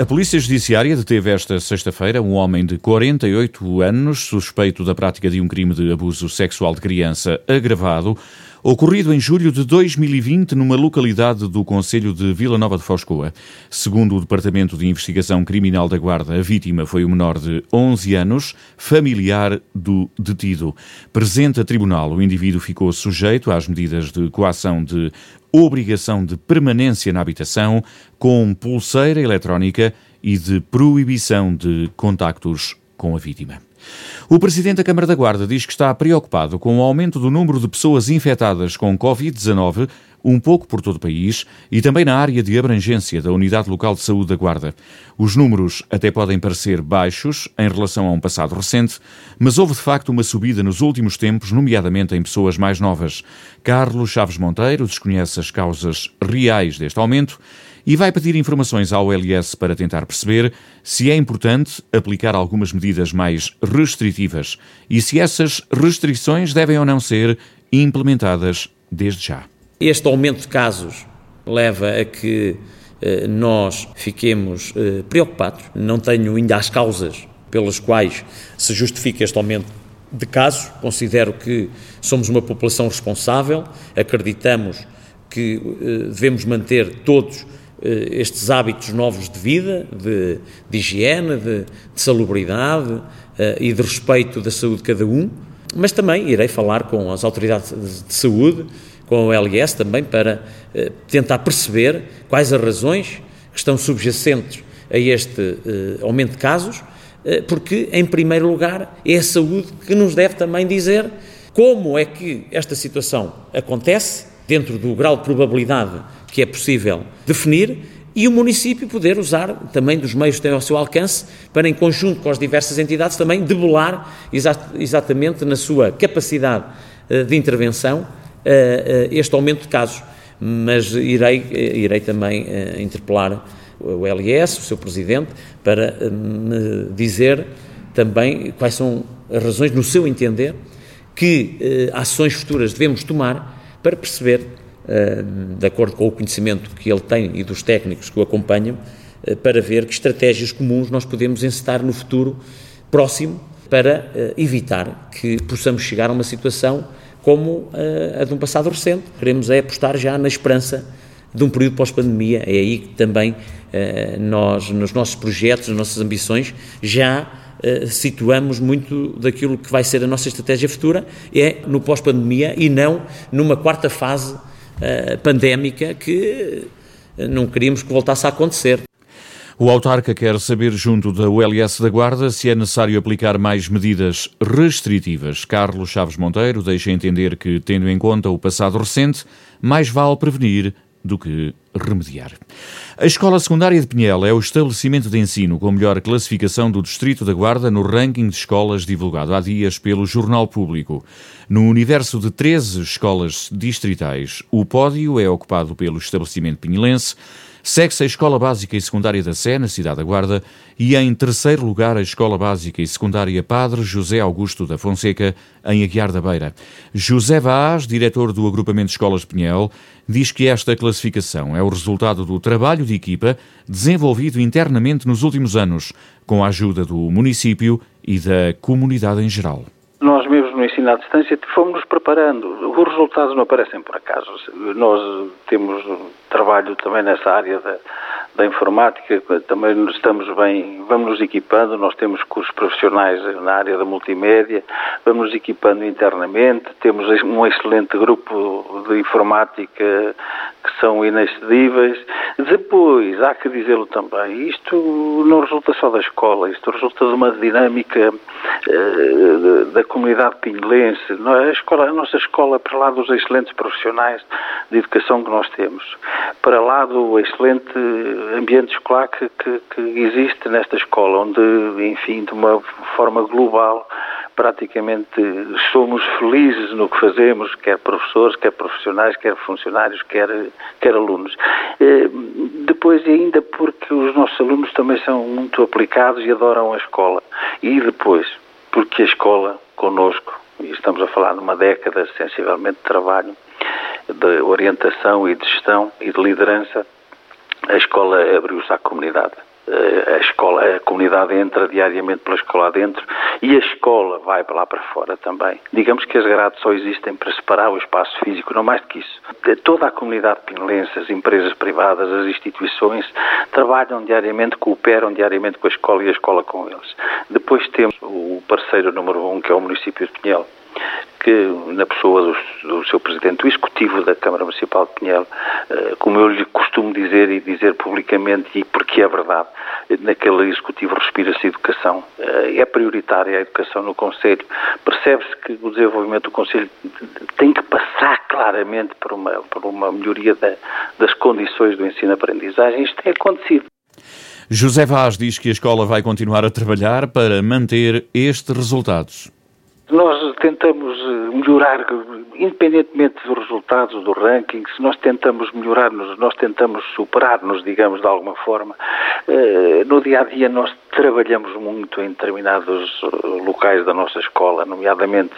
A Polícia Judiciária deteve esta sexta-feira um homem de 48 anos suspeito da prática de um crime de abuso sexual de criança agravado, ocorrido em julho de 2020 numa localidade do Conselho de Vila Nova de Foscoa. Segundo o Departamento de Investigação Criminal da Guarda, a vítima foi um menor de 11 anos, familiar do detido. Presente a tribunal, o indivíduo ficou sujeito às medidas de coação de obrigação de permanência na habitação, com pulseira eletrónica e de proibição de contactos com a vítima. O presidente da Câmara da Guarda diz que está preocupado com o aumento do número de pessoas infectadas com Covid-19 um pouco por todo o país e também na área de abrangência da Unidade Local de Saúde da Guarda. Os números até podem parecer baixos em relação a um passado recente, mas houve de facto uma subida nos últimos tempos, nomeadamente em pessoas mais novas. Carlos Chaves Monteiro desconhece as causas reais deste aumento e vai pedir informações ao LS para tentar perceber se é importante aplicar algumas medidas mais restritivas e se essas restrições devem ou não ser implementadas desde já. Este aumento de casos leva a que eh, nós fiquemos eh, preocupados. Não tenho ainda as causas pelas quais se justifica este aumento de casos. Considero que somos uma população responsável, acreditamos que eh, devemos manter todos estes hábitos novos de vida, de, de higiene, de, de salubridade e de respeito da saúde de cada um, mas também irei falar com as autoridades de saúde com o LS também para eh, tentar perceber quais as razões que estão subjacentes a este eh, aumento de casos, eh, porque, em primeiro lugar, é a saúde que nos deve também dizer como é que esta situação acontece, dentro do grau de probabilidade que é possível definir, e o município poder usar também dos meios que tem ao seu alcance para, em conjunto com as diversas entidades, também debelar exatamente na sua capacidade de intervenção este aumento de casos. Mas irei, irei também eh, interpelar o LS, o seu presidente, para eh, me dizer também quais são as razões, no seu entender, que eh, ações futuras devemos tomar para perceber, de acordo com o conhecimento que ele tem e dos técnicos que o acompanham, para ver que estratégias comuns nós podemos encetar no futuro próximo para evitar que possamos chegar a uma situação como a, de um passado recente. Queremos é apostar já na esperança de um período pós-pandemia. É aí que também nós, nos nossos projetos, nas nossas ambições, já situamos muito daquilo que vai ser a nossa estratégia futura, é no pós-pandemia e não numa quarta fase uh, pandémica que não queríamos que voltasse a acontecer. O autarca quer saber, junto da ULS da Guarda, se é necessário aplicar mais medidas restritivas. Carlos Chaves Monteiro deixa entender que, tendo em conta o passado recente, mais vale prevenir do que remediar. A Escola Secundária de Pinhel é o estabelecimento de ensino com melhor classificação do Distrito da Guarda no ranking de escolas divulgado há dias pelo Jornal Público. No universo de 13 escolas distritais, o pódio é ocupado pelo estabelecimento pinhelense, Segue-se a Escola Básica e Secundária da Sé, na Cidade da Guarda, e em terceiro lugar a Escola Básica e Secundária Padre José Augusto da Fonseca, em Aguiar da Beira. José Vaz, diretor do Agrupamento de Escolas de Pinhel, diz que esta classificação é o resultado do trabalho de equipa desenvolvido internamente nos últimos anos, com a ajuda do município e da comunidade em geral ensino à distância fomos nos preparando. Os resultados não aparecem por acaso. Nós temos trabalho também nessa área da, da informática, também estamos bem, vamos nos equipando, nós temos cursos profissionais na área da multimédia, vamos nos equipando internamente, temos um excelente grupo de informática que são inexcedíveis. Depois, há que dizê-lo também, isto não resulta só da escola, isto resulta de uma dinâmica uh, da comunidade pinguelense. É? A, escola, a nossa escola, para lá dos excelentes profissionais de educação que nós temos, para lá do excelente ambiente escolar que, que, que existe nesta escola, onde, enfim, de uma forma global, praticamente somos felizes no que fazemos, quer professores, quer profissionais, quer funcionários, quer, quer alunos. Eh, depois, ainda porque os nossos alunos também são muito aplicados e adoram a escola. E depois, porque a escola, connosco, e estamos a falar de uma década sensivelmente de trabalho, de orientação e de gestão e de liderança, a escola abriu-se à comunidade. A escola, a comunidade entra diariamente pela escola adentro e a escola vai lá para fora também. Digamos que as grades só existem para separar o espaço físico, não mais do que isso. Toda a comunidade pinelense, as empresas privadas, as instituições, trabalham diariamente, cooperam diariamente com a escola e a escola com eles. Depois temos o parceiro número um, que é o município de Pinhel, que, na pessoa do, do, seu presidente, o executivo da Câmara Municipal de Pinhel, eh, como eu lhe costumo dizer e dizer publicamente, e porque é verdade, naquele executivo respira-se educação. Eh, é prioritária a educação no Conselho. Percebe-se que o desenvolvimento do Conselho tem que passar claramente por uma, por uma melhoria da, das condições do ensino-aprendizagem. Isto tem acontecido. José Vaz diz que a escola vai continuar a trabalhar para manter estes resultados. Nós tentamos eh, melhorar, independentemente dos resultados do ranking, se nós tentamos melhorar-nos, nós tentamos superar-nos, digamos, de alguma forma. Eh, no dia a dia nós trabalhamos muito em determinados eh, locais da nossa escola, nomeadamente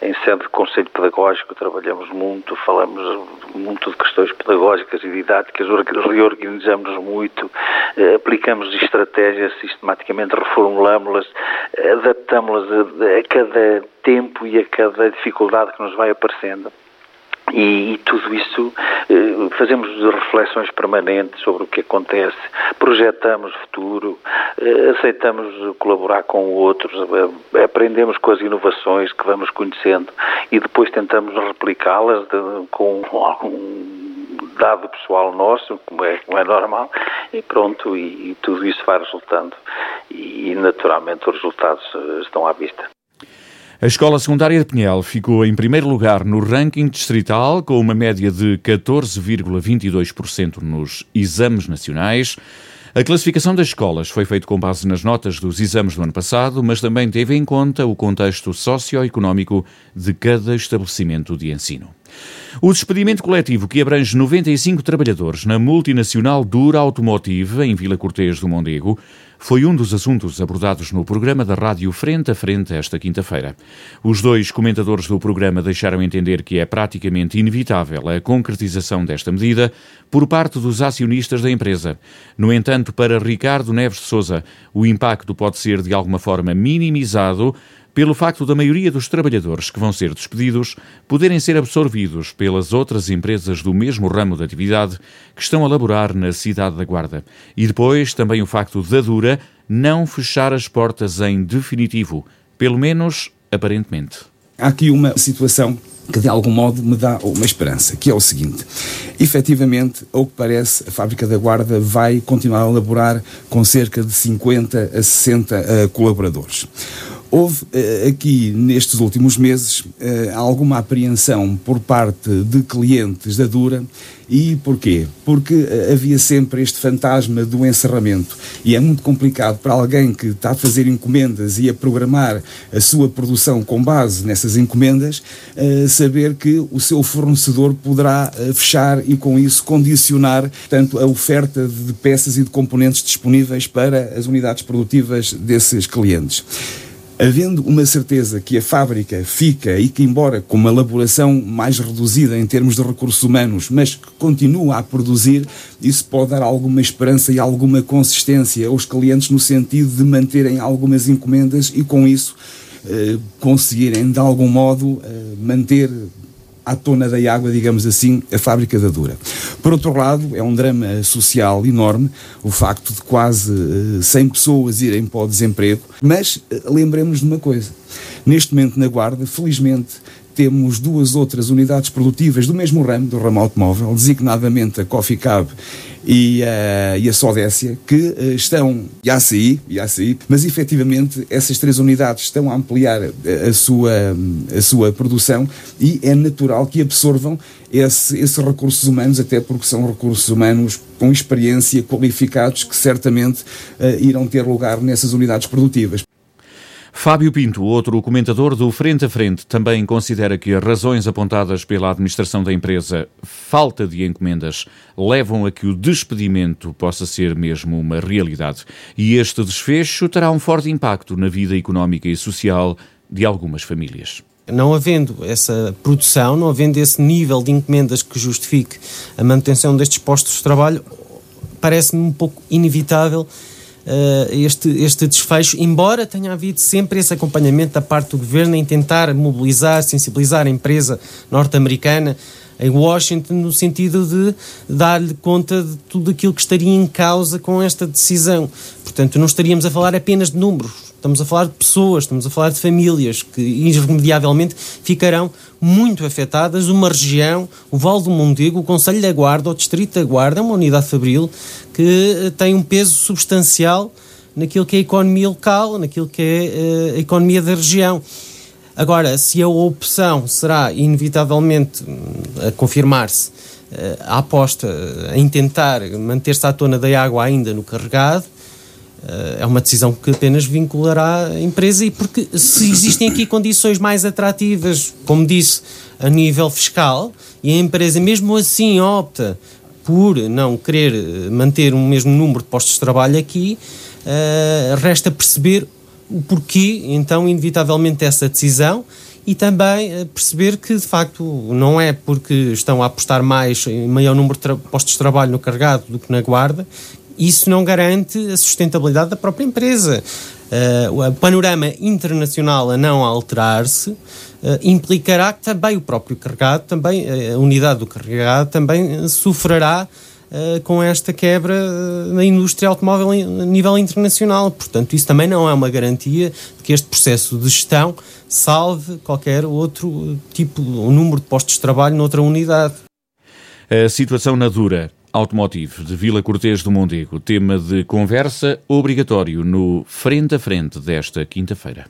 em sede de conselho pedagógico, trabalhamos muito, falamos muito de questões pedagógicas e didáticas, reorganizamos-nos muito, aplicamos estratégias sistematicamente, reformulamos-las, adaptamos-las a cada tempo e a cada dificuldade que nos vai aparecendo. E, e, tudo isso eh, fazemos reflexões permanentes sobre o que acontece, projetamos futuro, eh, aceitamos colaborar com outros, eh, aprendemos com as inovações que vamos conhecendo e depois tentamos replicá-las com algum dado pessoal nosso, como é, como é normal, e pronto, e, e tudo isso vai resultando. E, e naturalmente os resultados estão à vista. A Escola Secundária de Pinhel ficou em primeiro lugar no ranking distrital, com uma média de 14,22% nos exames nacionais. A classificação das escolas foi feita com base nas notas dos exames do ano passado, mas também teve em conta o contexto socioeconómico de cada estabelecimento de ensino. O despedimento coletivo, que abrange 95 trabalhadores na multinacional Dura Automotive, em Vila Cortês do Mondego, foi um dos assuntos abordados no programa da rádio Frente a Frente esta quinta-feira. Os dois comentadores do programa deixaram entender que é praticamente inevitável a concretização desta medida por parte dos acionistas da empresa. No entanto, para Ricardo Neves de Souza, o impacto pode ser de alguma forma minimizado pelo facto da maioria dos trabalhadores que vão ser despedidos poderem ser absorvidos pelas outras empresas do mesmo ramo de atividade que estão a laborar na cidade da Guarda. E depois também o facto da Dura não fechar as portas em definitivo, pelo menos aparentemente. Há aqui uma situação que de algum modo me dá uma esperança, que é o seguinte: efetivamente, ao que parece, a fábrica da Guarda vai continuar a laborar com cerca de 50 a 60 uh, colaboradores. Houve uh, aqui, nestes últimos meses, uh, alguma apreensão por parte de clientes da Dura. E porquê? Porque uh, havia sempre este fantasma do encerramento. E é muito complicado para alguém que está a fazer encomendas e a programar a sua produção com base nessas encomendas, saber que o seu fornecedor poderá fechar e, com isso, condicionar tanto a oferta de peças e de componentes disponíveis para as unidades produtivas desses clientes. Havendo uma certeza que a fábrica fica e que, embora com uma elaboração mais reduzida em termos de recursos humanos, mas que continua a produzir, isso pode dar alguma esperança e alguma consistência aos clientes no sentido de manterem algumas encomendas e, com isso, eh, conseguirem de algum modo eh, manter à tona da água, digamos assim, a fábrica da Dura. Por outro lado, é um drama social enorme o facto de quase 100 eh, pessoas irem para o desemprego, mas eh, lembremos de uma coisa. Neste momento na Guarda, felizmente, temos duas outras unidades produtivas do mesmo ramo, do ramo automóvel, designadamente a Coffee Cab e, uh, e a Sodécia, que uh, estão, e a ACI, e a mas efetivamente essas três unidades estão a ampliar a, a sua, a sua produção e é natural que absorvam esse, esses recursos humanos, até porque são recursos humanos com experiência, qualificados, que certamente uh, irão ter lugar nessas unidades produtivas. Fábio Pinto, outro comentador do Frente a Frente, também considera que as razões apontadas pela administração da empresa, falta de encomendas, levam a que o despedimento possa ser mesmo uma realidade. E este desfecho terá um forte impacto na vida económica e social de algumas famílias. Não havendo essa produção, não havendo esse nível de encomendas que justifique a manutenção destes postos de trabalho, parece-me um pouco inevitável este, este desfecho, embora tenha havido sempre esse acompanhamento da parte do governo em tentar mobilizar, sensibilizar a empresa norte-americana em Washington, no sentido de dar-lhe conta de tudo aquilo que estaria em causa com esta decisão. Portanto, não estaríamos a falar apenas de números, estamos a falar de pessoas, estamos a falar de famílias que irremediavelmente ficarão muito afetadas. Uma região, o Val do Mondego, o Conselho da Guarda, o Distrito da Guarda, uma unidade fabril que eh, tem um peso substancial naquilo que é a economia local, naquilo que é eh, a economia da região. Agora, se a opção será inevitavelmente hum, a confirmar-se eh, a aposta em tentar manter-se à tona da água ainda no carregado, é uma decisão que apenas vinculará a empresa e porque se existem aqui condições mais atrativas, como disse, a nível fiscal, e a empresa mesmo assim opta por não querer manter o mesmo número de postos de trabalho aqui, resta perceber o porquê, então, inevitavelmente, essa decisão e também eh, perceber que, de facto, não é porque estão a apostar mais em maior número de postos de trabalho no carregado do que na guarda, isso não garante a sustentabilidade da própria empresa. Uh, o panorama internacional a não alterar-se uh, implicará que também o próprio carregado, também a unidade do carregado, também sofrerá uh, com esta quebra na indústria automóvel a nível internacional. Portanto, isso também não é uma garantia de que este processo de gestão salve qualquer outro tipo, um número de postos de trabalho noutra unidade. A situação na Dura Automotive de Vila Cortês do Mondego, tema de conversa obrigatório no Frente a Frente desta quinta-feira.